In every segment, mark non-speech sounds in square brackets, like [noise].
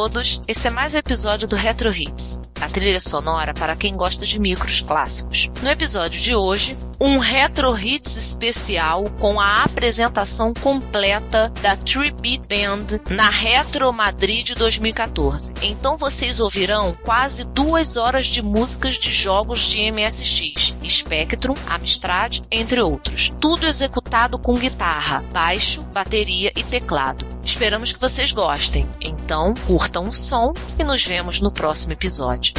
todos, esse é mais um episódio do Retro Hits, a trilha sonora para quem gosta de micros clássicos. No episódio de hoje, um Retro Hits especial com a apresentação completa da Tree Beat Band na Retro Madrid 2014. Então vocês ouvirão quase duas horas de músicas de jogos de MSX, Spectrum, Amstrad, entre outros. Tudo executado com guitarra, baixo, bateria e teclado. Esperamos que vocês gostem. Então, curtam o som e nos vemos no próximo episódio.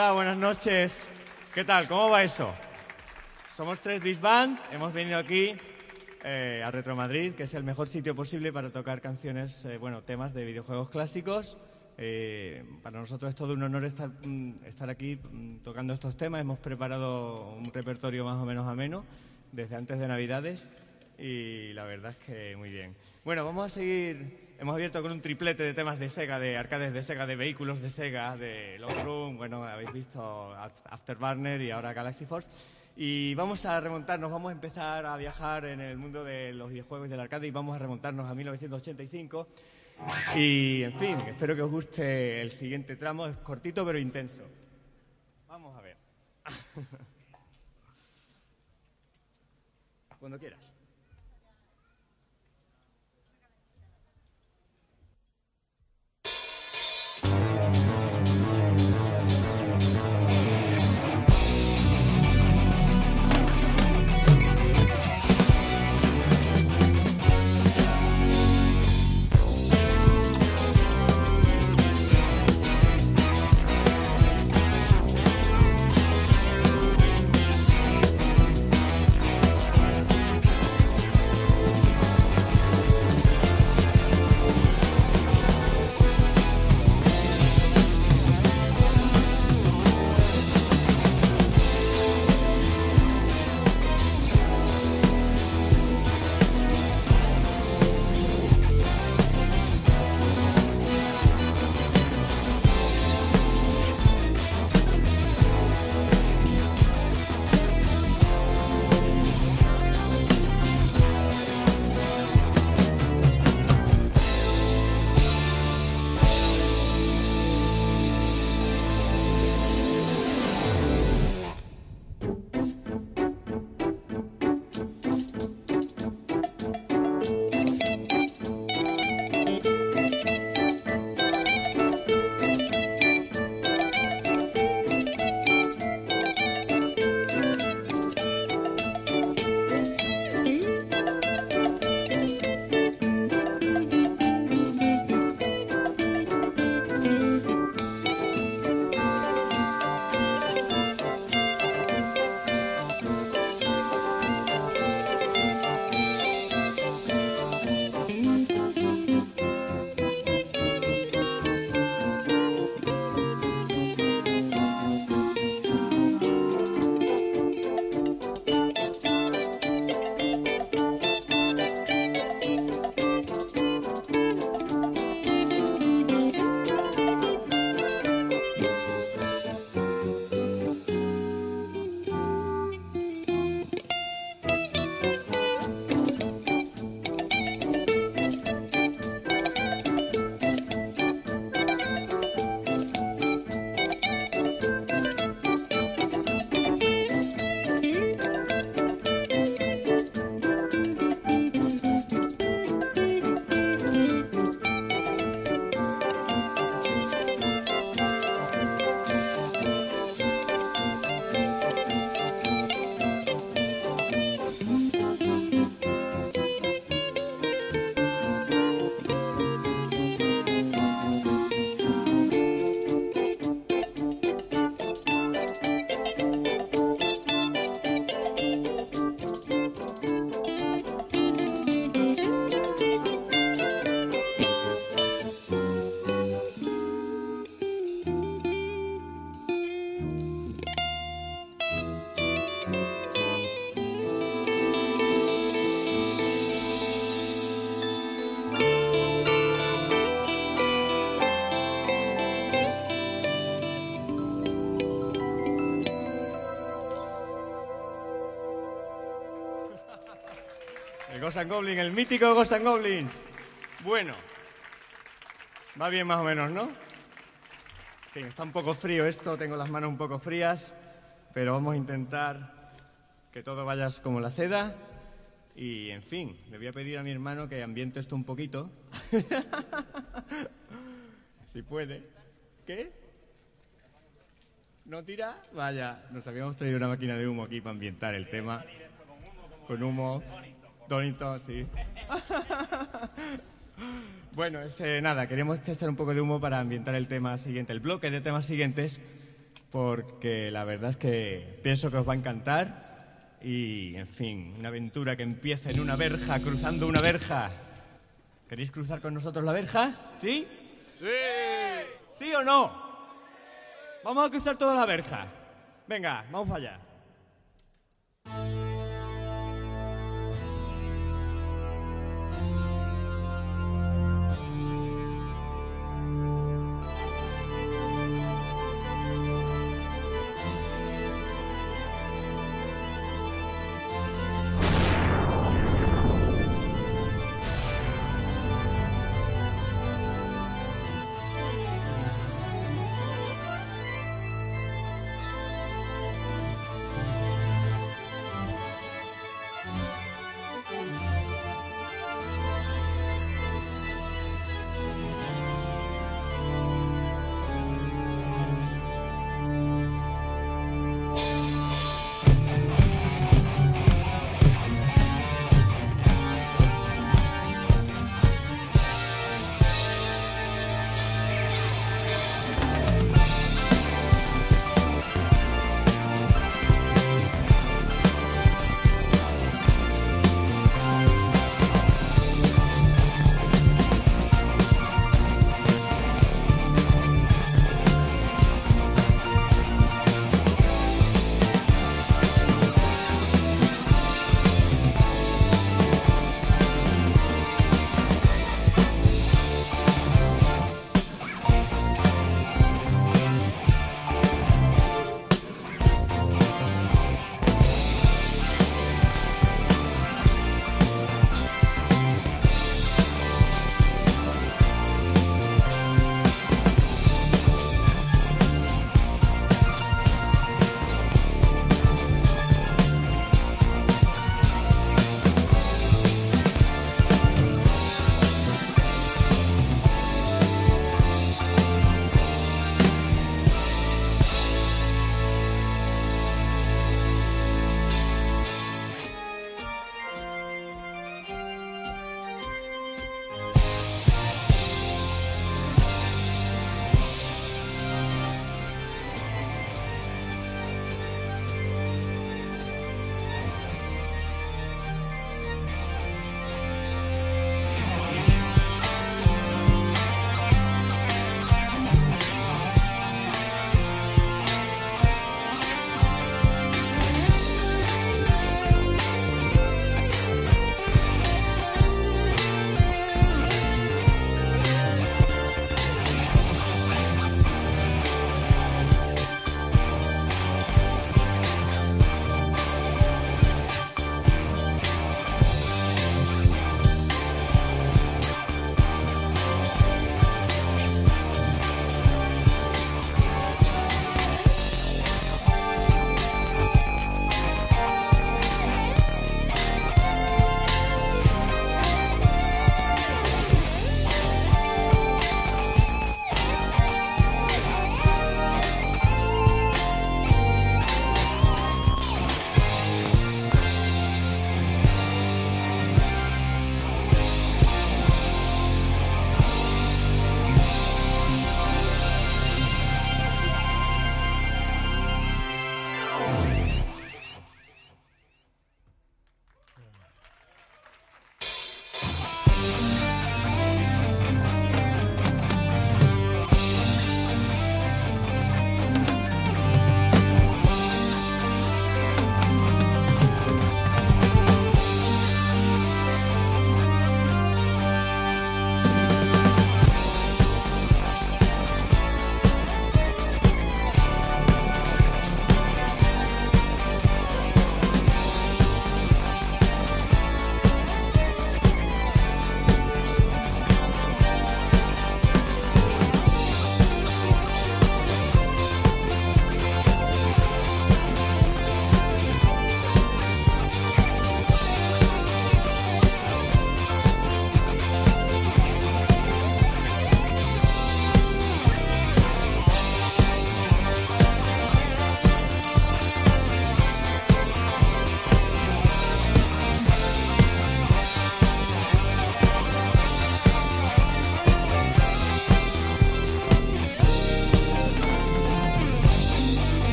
Hola, buenas noches. ¿Qué tal? ¿Cómo va eso? Somos tres Disband. Hemos venido aquí eh, a Retro Madrid, que es el mejor sitio posible para tocar canciones, eh, bueno, temas de videojuegos clásicos. Eh, para nosotros es todo un honor estar, mm, estar aquí mm, tocando estos temas. Hemos preparado un repertorio más o menos ameno desde antes de Navidades y la verdad es que muy bien. Bueno, vamos a seguir. Hemos abierto con un triplete de temas de Sega, de arcades de Sega, de vehículos de Sega, de Long Room, bueno, habéis visto Afterburner y ahora Galaxy Force. Y vamos a remontarnos, vamos a empezar a viajar en el mundo de los videojuegos y del arcade y vamos a remontarnos a 1985. Y, en fin, espero que os guste el siguiente tramo, es cortito pero intenso. Vamos a ver. [laughs] Cuando quieras. Goblin, el mítico Ghost Goblins. Bueno, va bien más o menos, ¿no? está un poco frío esto, tengo las manos un poco frías, pero vamos a intentar que todo vaya como la seda. Y, en fin, le voy a pedir a mi hermano que ambiente esto un poquito. [laughs] si puede. ¿Qué? ¿No tira? Vaya, nos habíamos traído una máquina de humo aquí para ambientar el tema. Con humo. Donito, sí. [laughs] bueno, nada, queríamos echar un poco de humo para ambientar el tema siguiente, el bloque de temas siguientes, porque la verdad es que pienso que os va a encantar y, en fin, una aventura que empieza en una verja, cruzando una verja. ¿Queréis cruzar con nosotros la verja? ¿Sí? Sí. ¿Sí o no? Vamos a cruzar toda la verja. Venga, vamos para allá.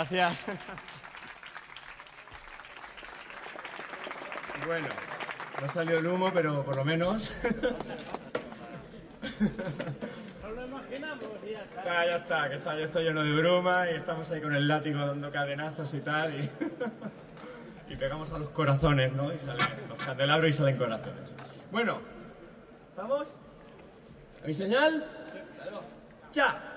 Gracias. Bueno, no salió el humo, pero por lo menos. No lo imaginamos y ya está. Ah, ya está, que está, ya estoy lleno de bruma y estamos ahí con el látigo dando cadenazos y tal. Y, [laughs] y pegamos a los corazones, ¿no? Y salen los candelabros y salen corazones. Bueno, ¿estamos? ¿A mi señal? ¡Ya!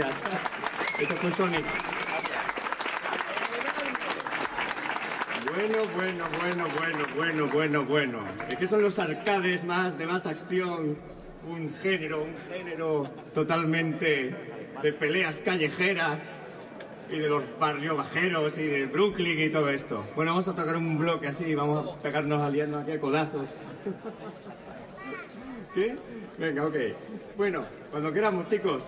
Gracias. Fue Sonic. Bueno, bueno, bueno, bueno, bueno, bueno, bueno. Es que son los arcades más de más acción, un género, un género totalmente de peleas callejeras y de los barrios bajeros y de Brooklyn y todo esto. Bueno, vamos a tocar un bloque así, vamos a pegarnos aliando aquí a codazos. [laughs] ¿Qué? Venga, ok. Bueno, cuando queramos, chicos.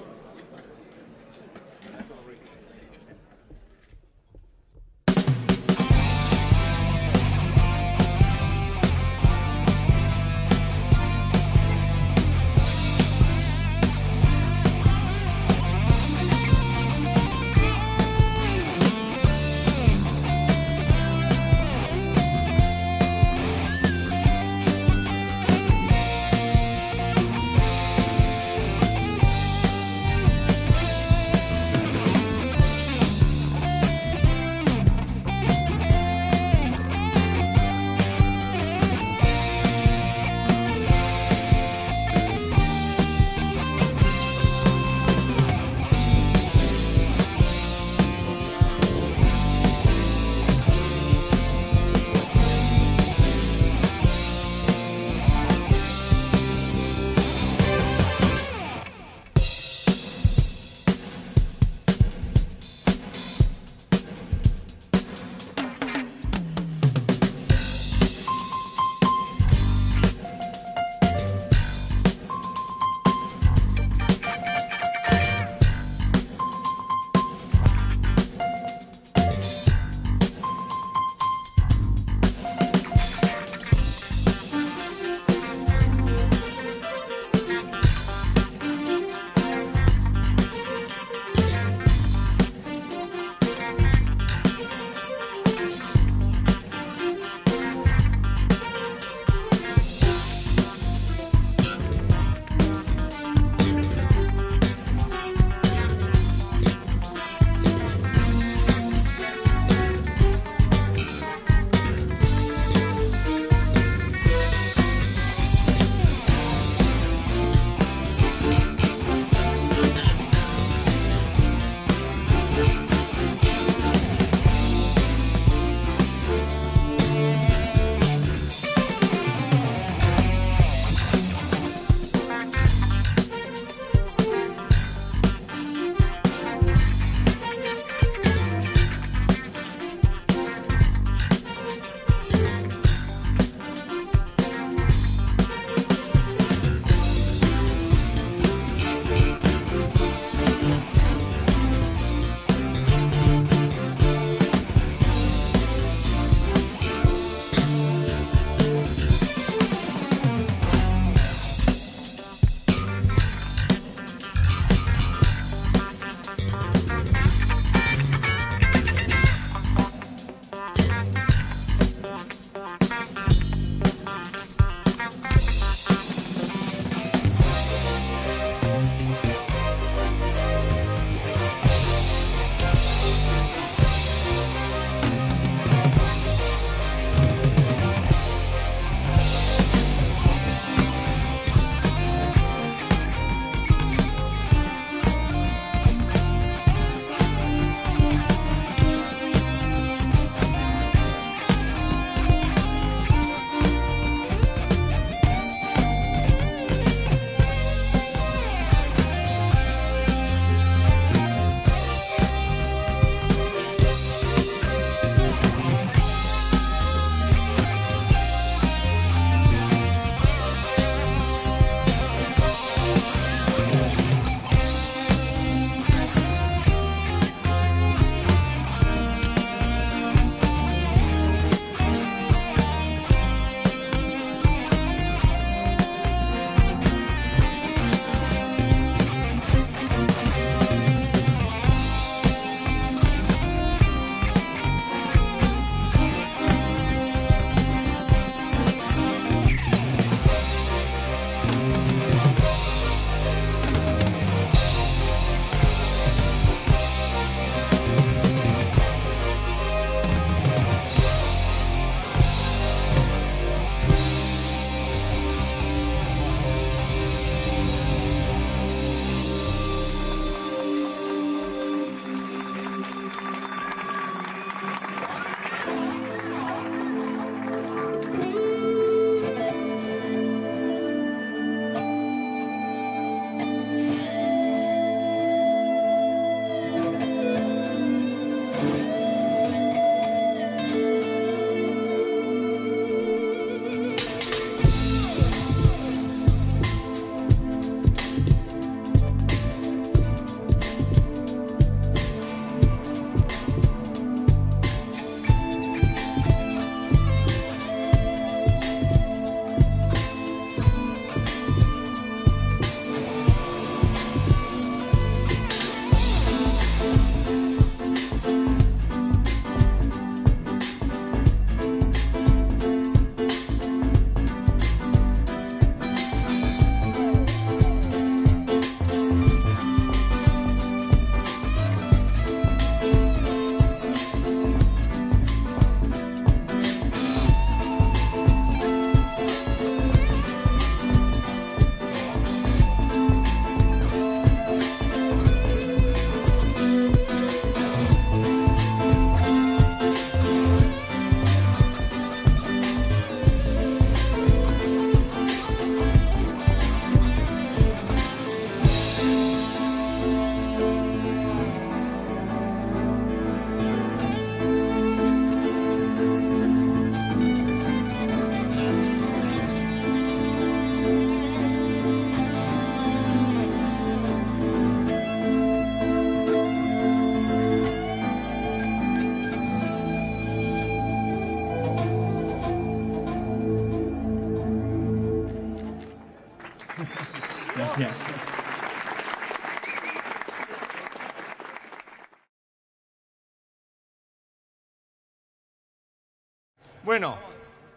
Bueno,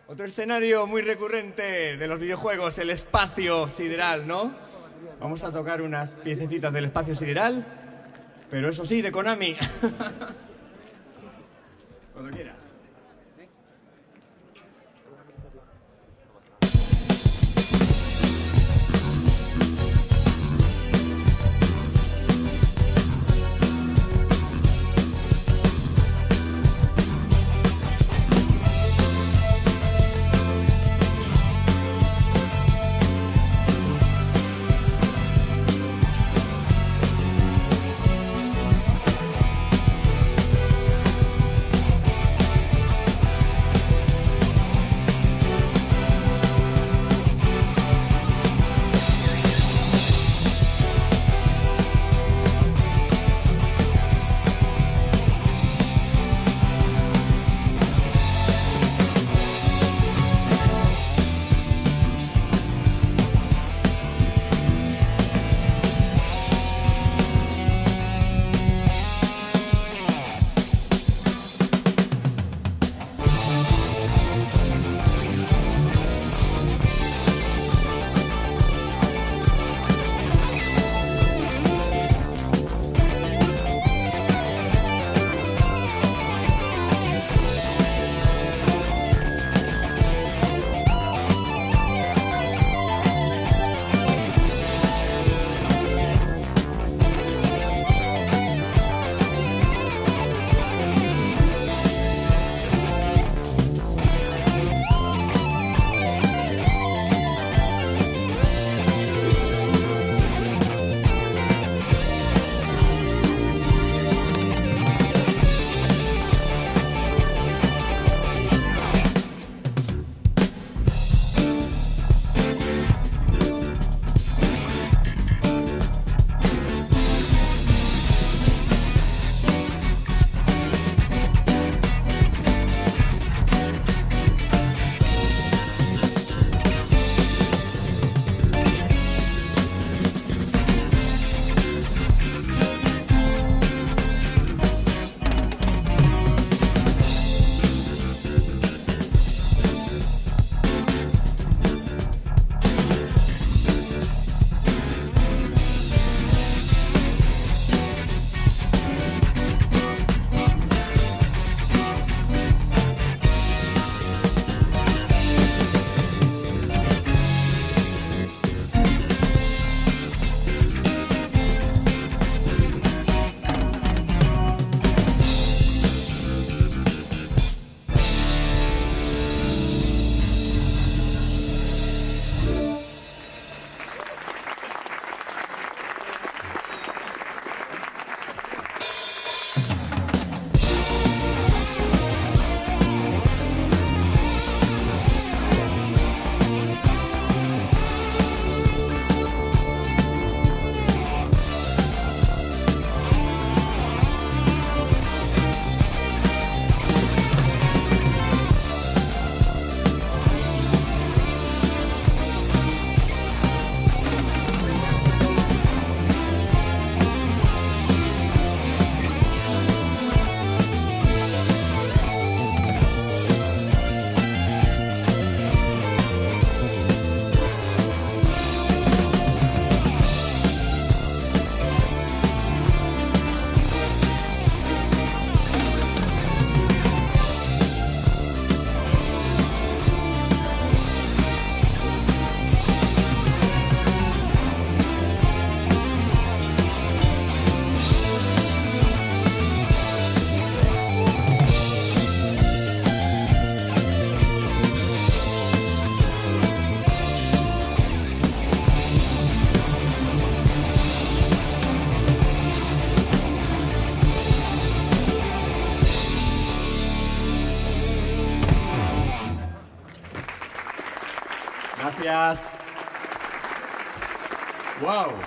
otro escenario muy recurrente de los videojuegos, el espacio sideral, ¿no? Vamos a tocar unas piececitas del espacio sideral, pero eso sí, de Konami. [laughs]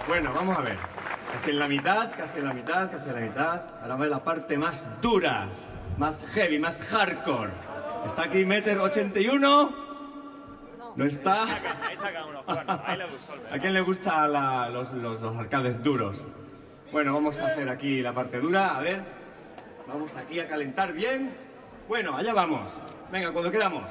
bueno, vamos a ver. Casi en la mitad, casi en la mitad, casi en la mitad. Ahora va la parte más dura, más heavy, más hardcore. Está aquí Meter 81. ¿No está? Ahí saca unos cuantos, ahí le busco el ¿A quién le gustan los, los- los arcades duros? Bueno, vamos a hacer aquí la parte dura. A ver, vamos aquí a calentar bien. Bueno, allá vamos. Venga, cuando queramos.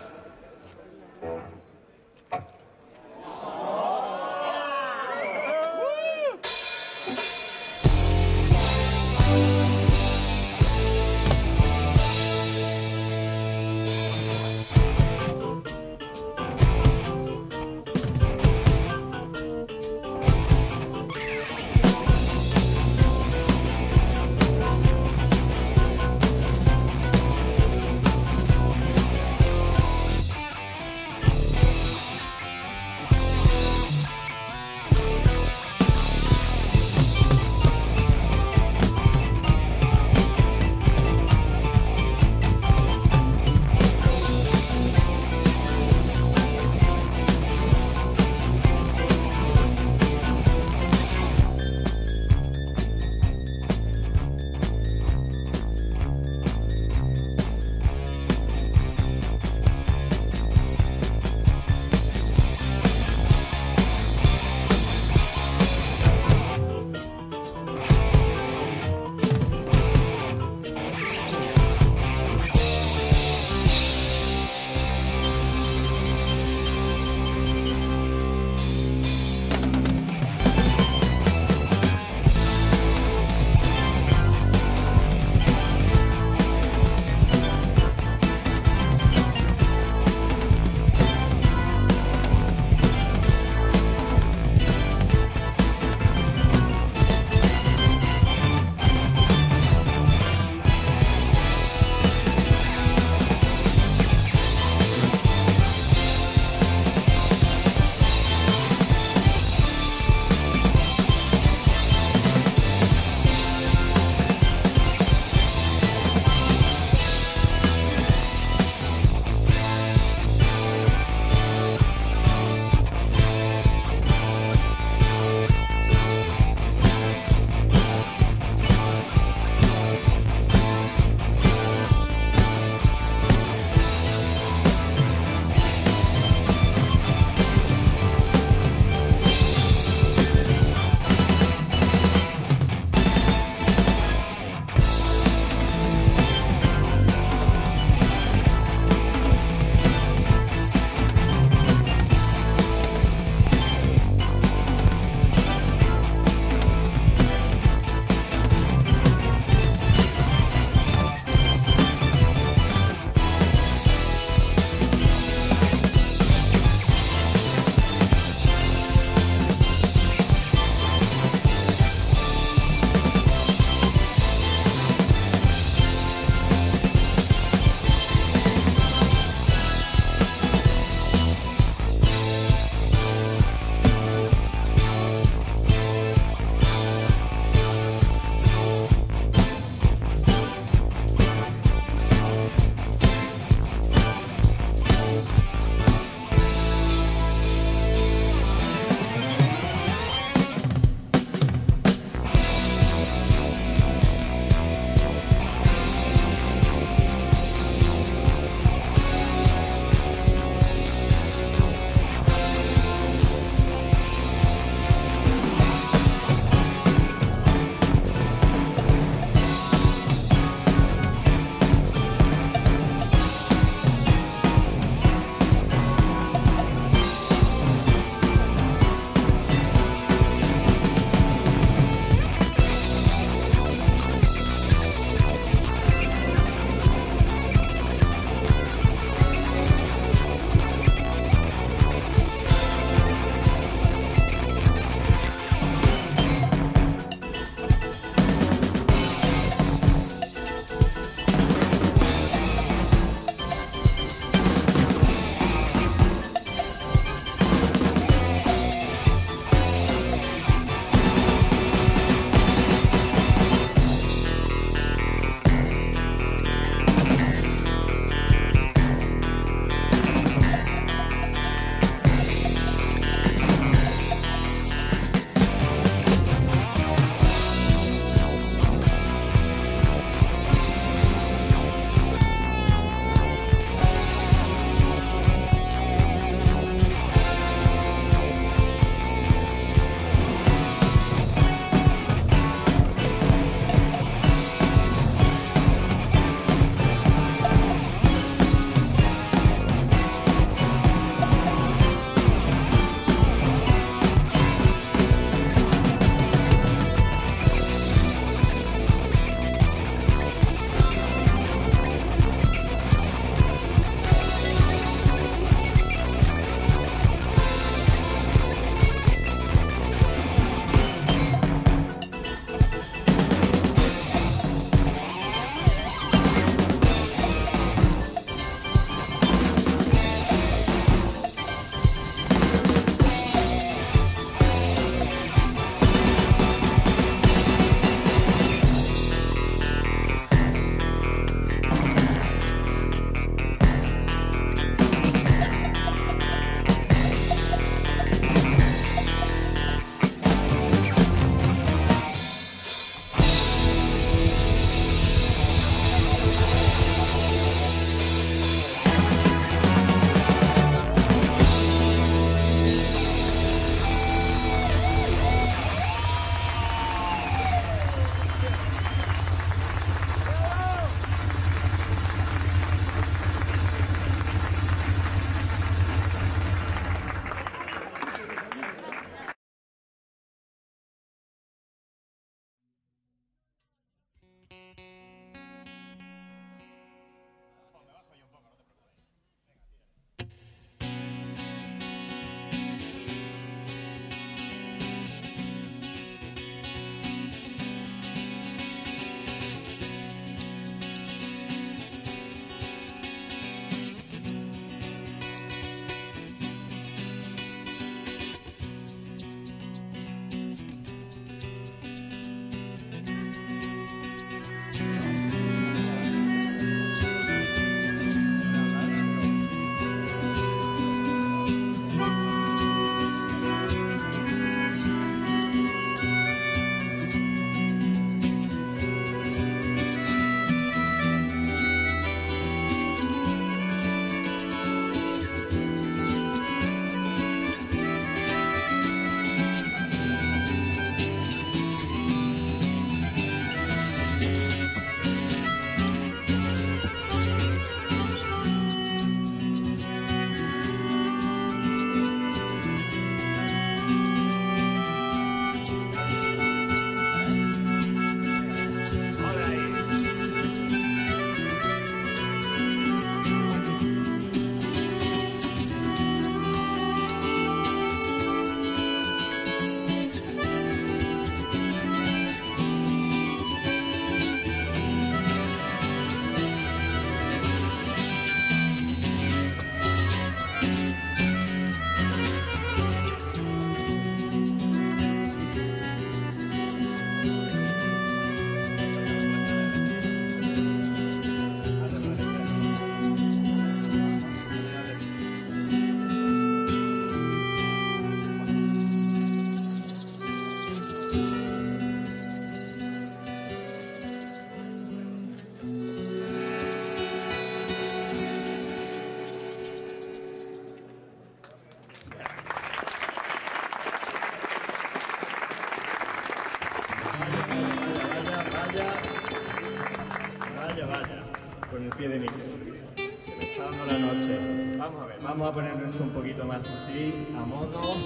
Así, a modo,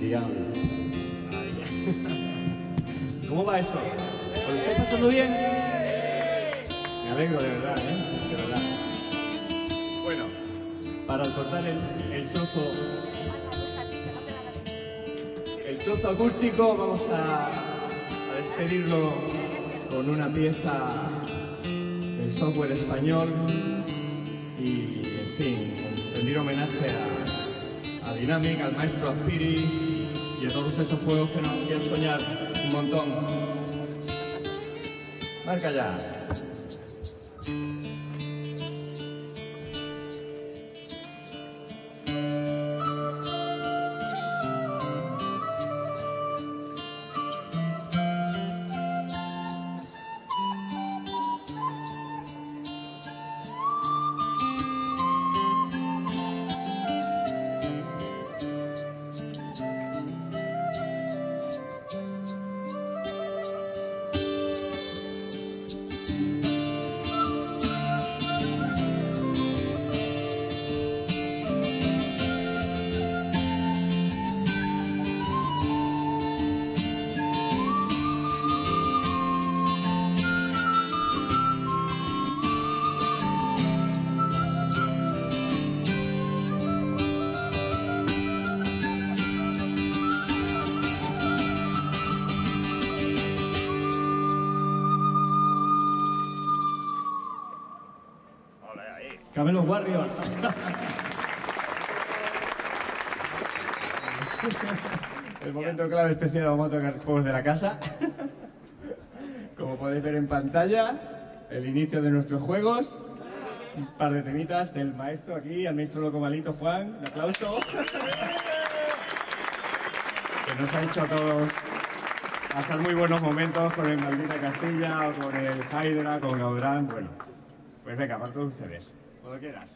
digamos. Ahí. [laughs] ¿Cómo va eso? ¿Os lo estáis pasando bien? Me alegro de verdad, ¿eh? De verdad. Bueno, para cortar el, el trozo el trozo acústico vamos a, a despedirlo con una pieza del software español y, en fin, rendir homenaje a, a Dynamic, al maestro Azpiri y a todos esos juegos que nos hacían soñar un montón. Marca ya. Momento clave especial vamos a tocar juegos de la casa. Como podéis ver en pantalla, el inicio de nuestros juegos. Un par de temitas del maestro aquí, al maestro loco malito Juan. Un aplauso. Que nos ha hecho a todos pasar muy buenos momentos con el Maldita Castilla o con el Hydra, con Gaudrán. Bueno, pues venga, para todos ustedes. Cuando quieras.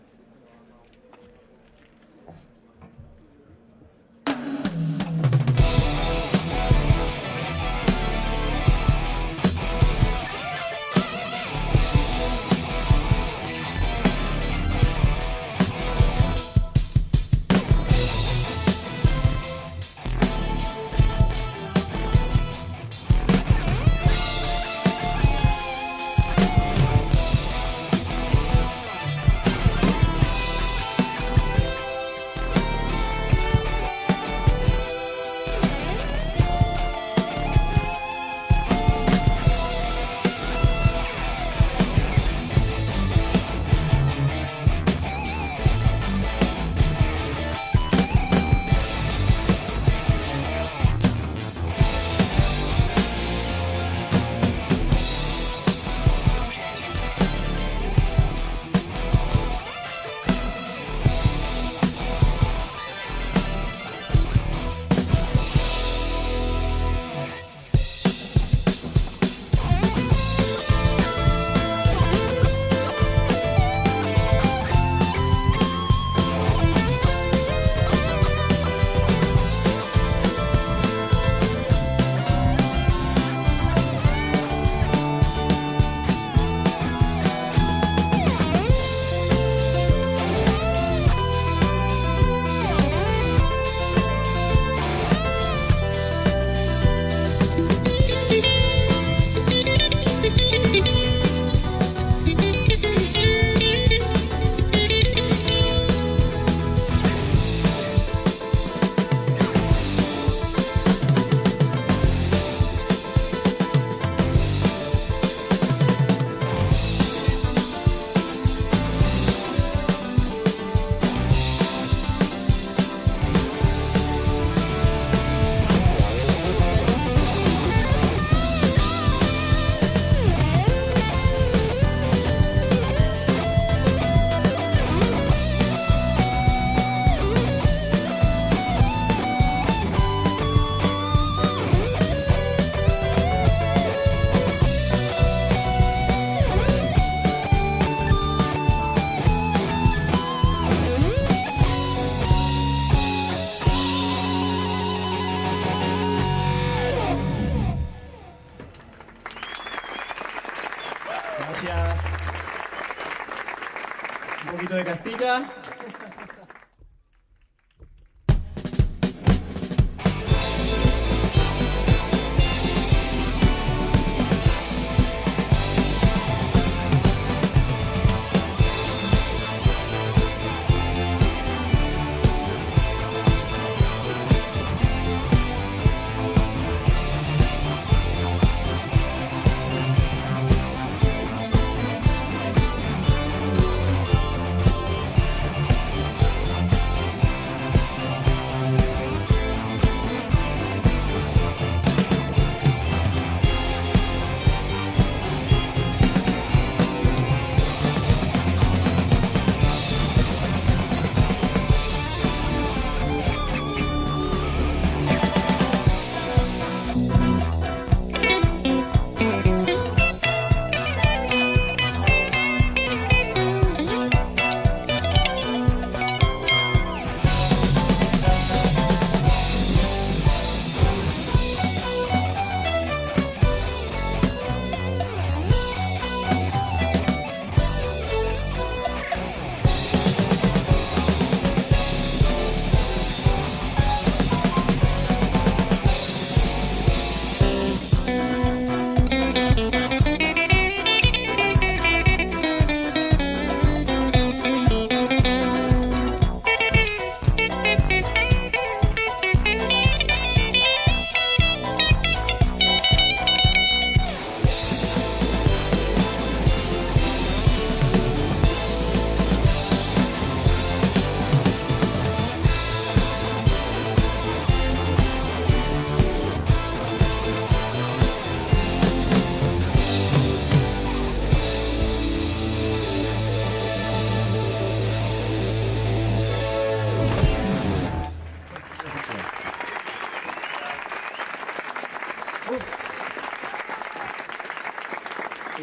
You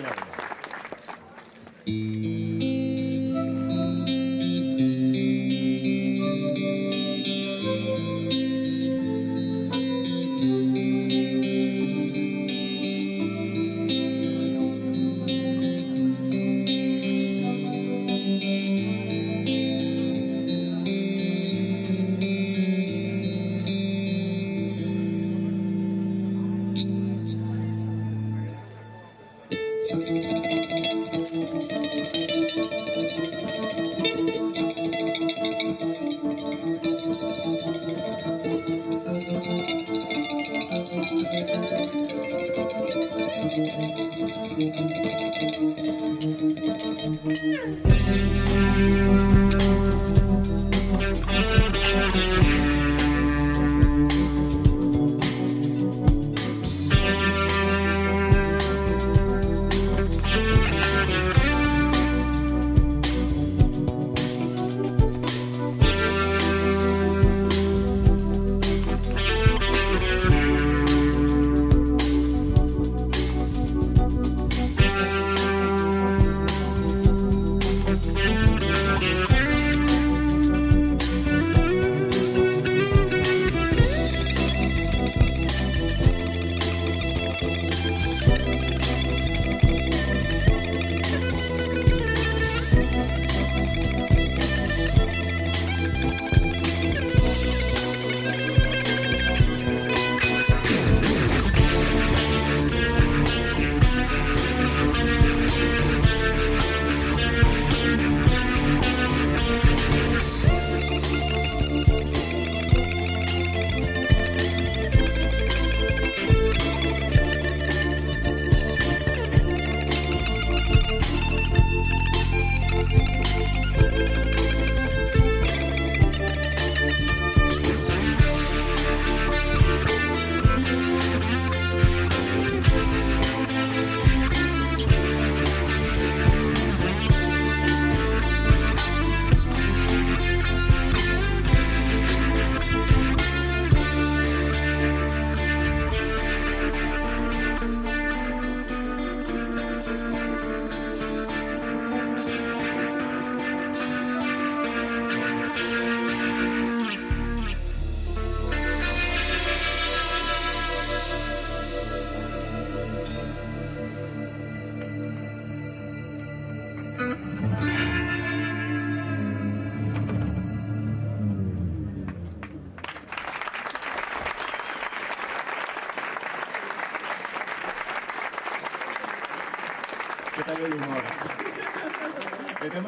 never know.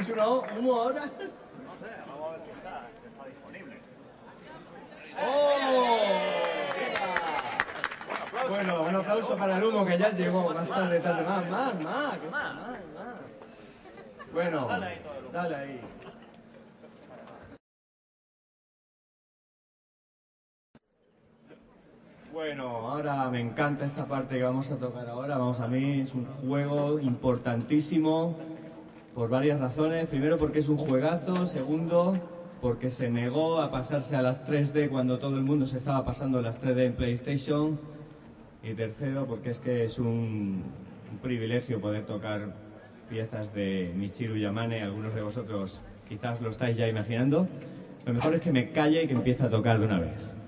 ¿Metemos una humo ahora? No sé, vamos a ver si está, disponible. ¡Oh! Bueno, un aplauso para el humo que ya llegó más tarde, tarde, más, más, más. Bueno, dale ahí. Bueno, ahora me encanta esta parte que vamos a tocar ahora. Vamos a mí, es un juego importantísimo por varias razones. Primero porque es un juegazo, segundo porque se negó a pasarse a las 3D cuando todo el mundo se estaba pasando las 3D en PlayStation. Y tercero porque es que es un, un privilegio poder tocar piezas de Michiru Yamane. Algunos de vosotros quizás lo estáis ya imaginando. Lo mejor es que me calle y que empiece a tocar de una vez.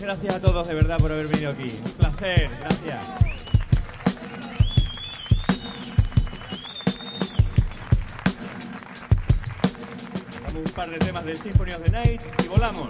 Gracias a todos de verdad por haber venido aquí. Un placer, gracias. Un par de temas del Symphony of the Night y volamos.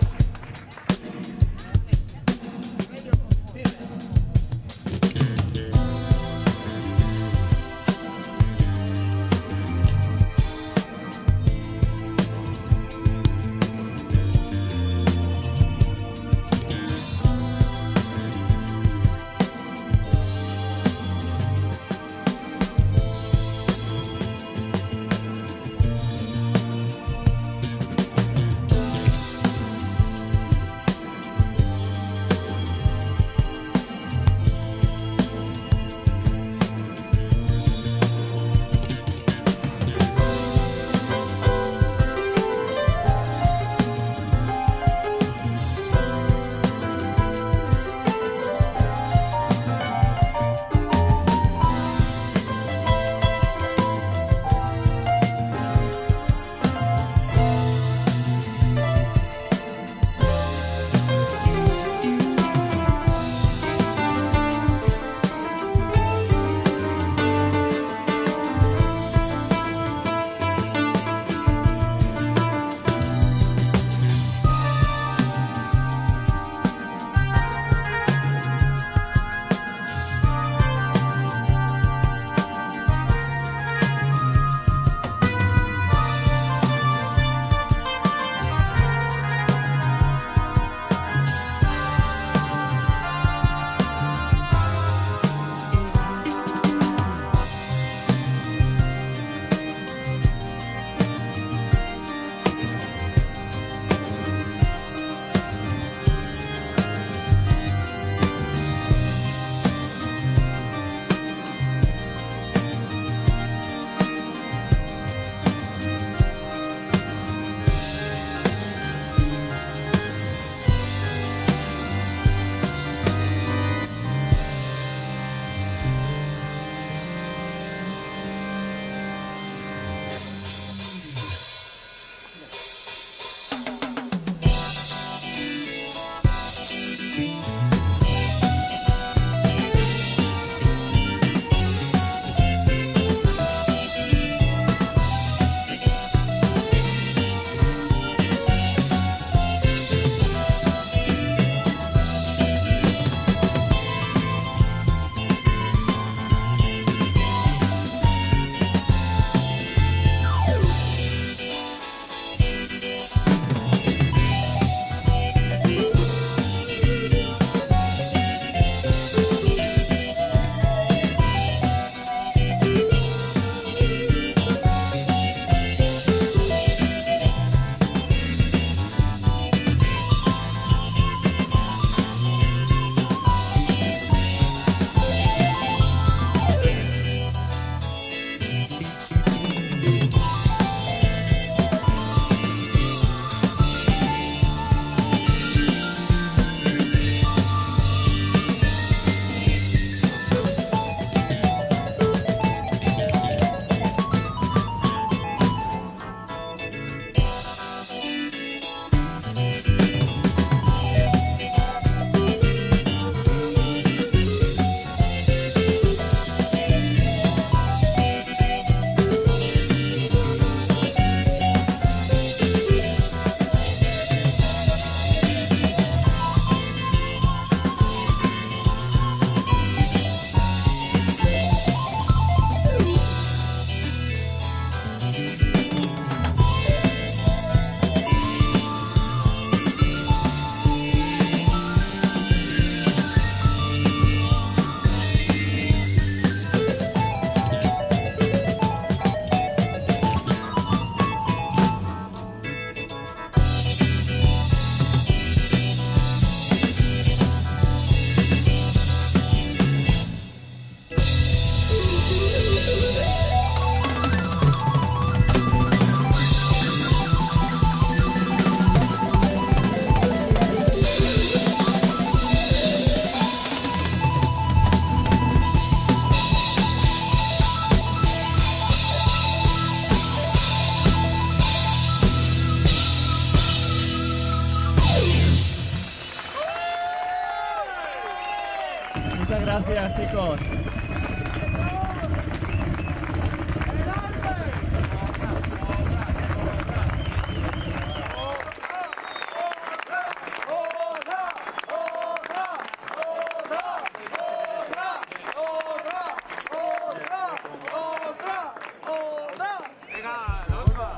Chicos.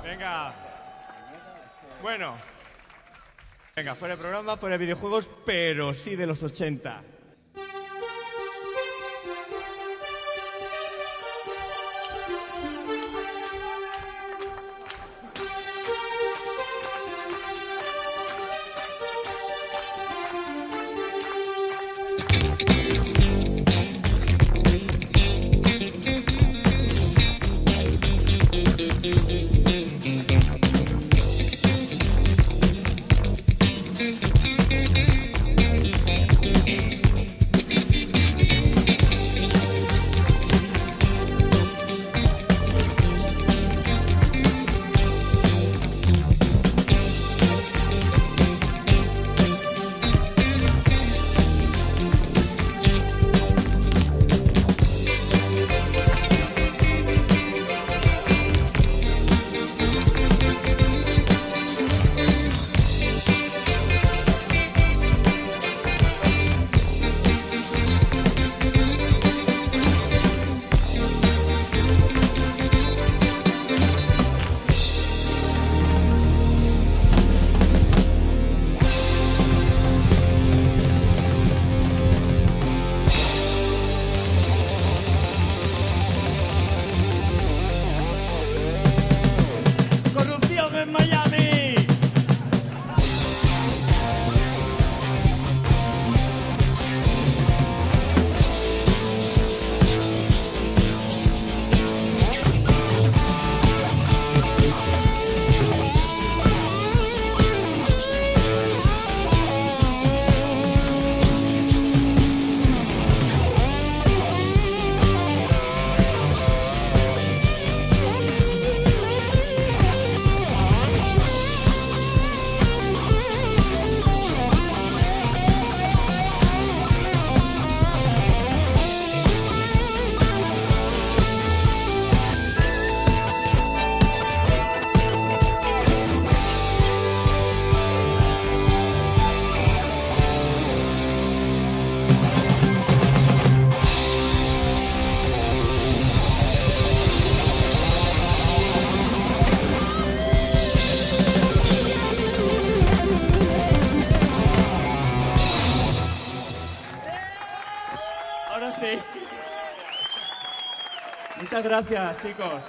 Venga. Bueno. Venga, fuera de programa, fuera de videojuegos, pero sí de los 80. Gracias, chicos.